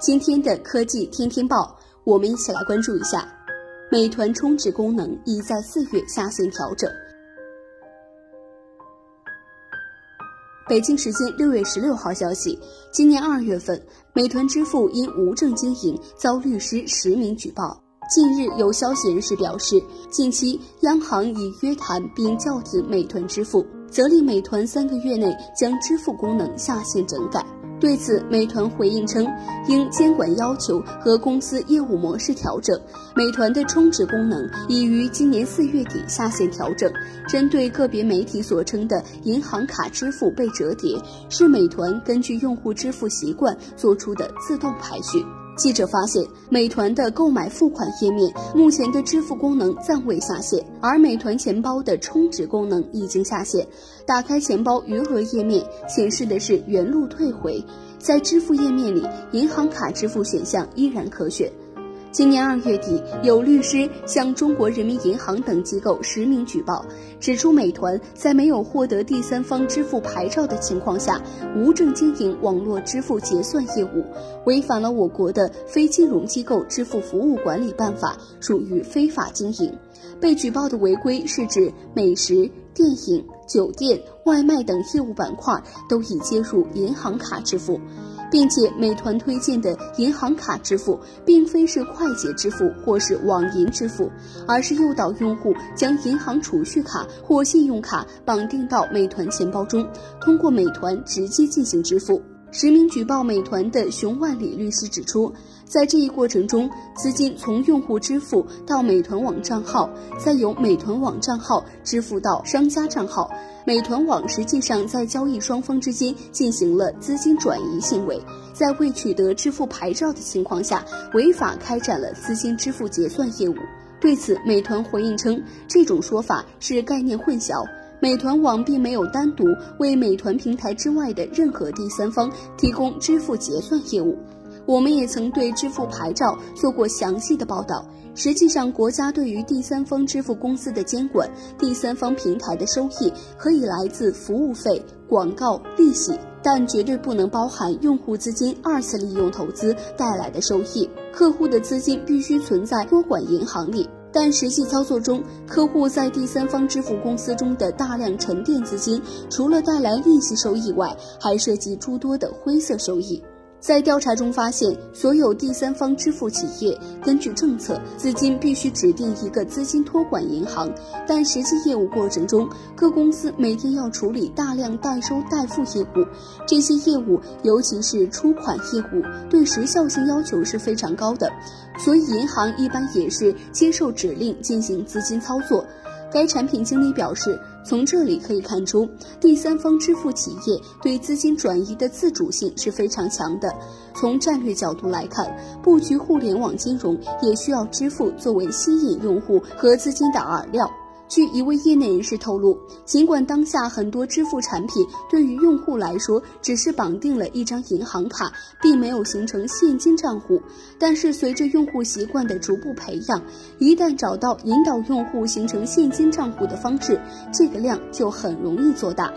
今天的科技天天报，我们一起来关注一下，美团充值功能已在四月下线调整。北京时间六月十六号消息，今年二月份，美团支付因无证经营遭律师实名举报。近日有消息人士表示，近期央行已约谈并叫停美团支付，责令美团三个月内将支付功能下线整改。对此，美团回应称，因监管要求和公司业务模式调整，美团的充值功能已于今年四月底下线调整。针对个别媒体所称的银行卡支付被折叠，是美团根据用户支付习惯做出的自动排序。记者发现，美团的购买付款页面目前的支付功能暂未下线，而美团钱包的充值功能已经下线。打开钱包余额页面，显示的是原路退回，在支付页面里，银行卡支付选项依然可选。今年二月底，有律师向中国人民银行等机构实名举报，指出美团在没有获得第三方支付牌照的情况下，无证经营网络支付结算业务，违反了我国的《非金融机构支付服务管理办法》，属于非法经营。被举报的违规是指美食、电影、酒店、外卖等业务板块都已接入银行卡支付。并且，美团推荐的银行卡支付，并非是快捷支付或是网银支付，而是诱导用户将银行储蓄卡或信用卡绑定到美团钱包中，通过美团直接进行支付。实名举报美团的熊万里律师指出，在这一过程中，资金从用户支付到美团网账号，再由美团网账号支付到商家账号，美团网实际上在交易双方之间进行了资金转移行为，在未取得支付牌照的情况下，违法开展了资金支付结算业务。对此，美团回应称，这种说法是概念混淆。美团网并没有单独为美团平台之外的任何第三方提供支付结算业务。我们也曾对支付牌照做过详细的报道。实际上，国家对于第三方支付公司的监管，第三方平台的收益可以来自服务费、广告、利息，但绝对不能包含用户资金二次利用投资带来的收益。客户的资金必须存在托管银行里。但实际操作中，客户在第三方支付公司中的大量沉淀资金，除了带来利息收益外，还涉及诸多的灰色收益。在调查中发现，所有第三方支付企业根据政策，资金必须指定一个资金托管银行，但实际业务过程中，各公司每天要处理大量代收代付业务，这些业务，尤其是出款业务，对时效性要求是非常高的，所以银行一般也是接受指令进行资金操作。该产品经理表示，从这里可以看出，第三方支付企业对资金转移的自主性是非常强的。从战略角度来看，布局互联网金融也需要支付作为吸引用户和资金的饵料。据一位业内人士透露，尽管当下很多支付产品对于用户来说只是绑定了一张银行卡，并没有形成现金账户，但是随着用户习惯的逐步培养，一旦找到引导用户形成现金账户的方式，这个量就很容易做大。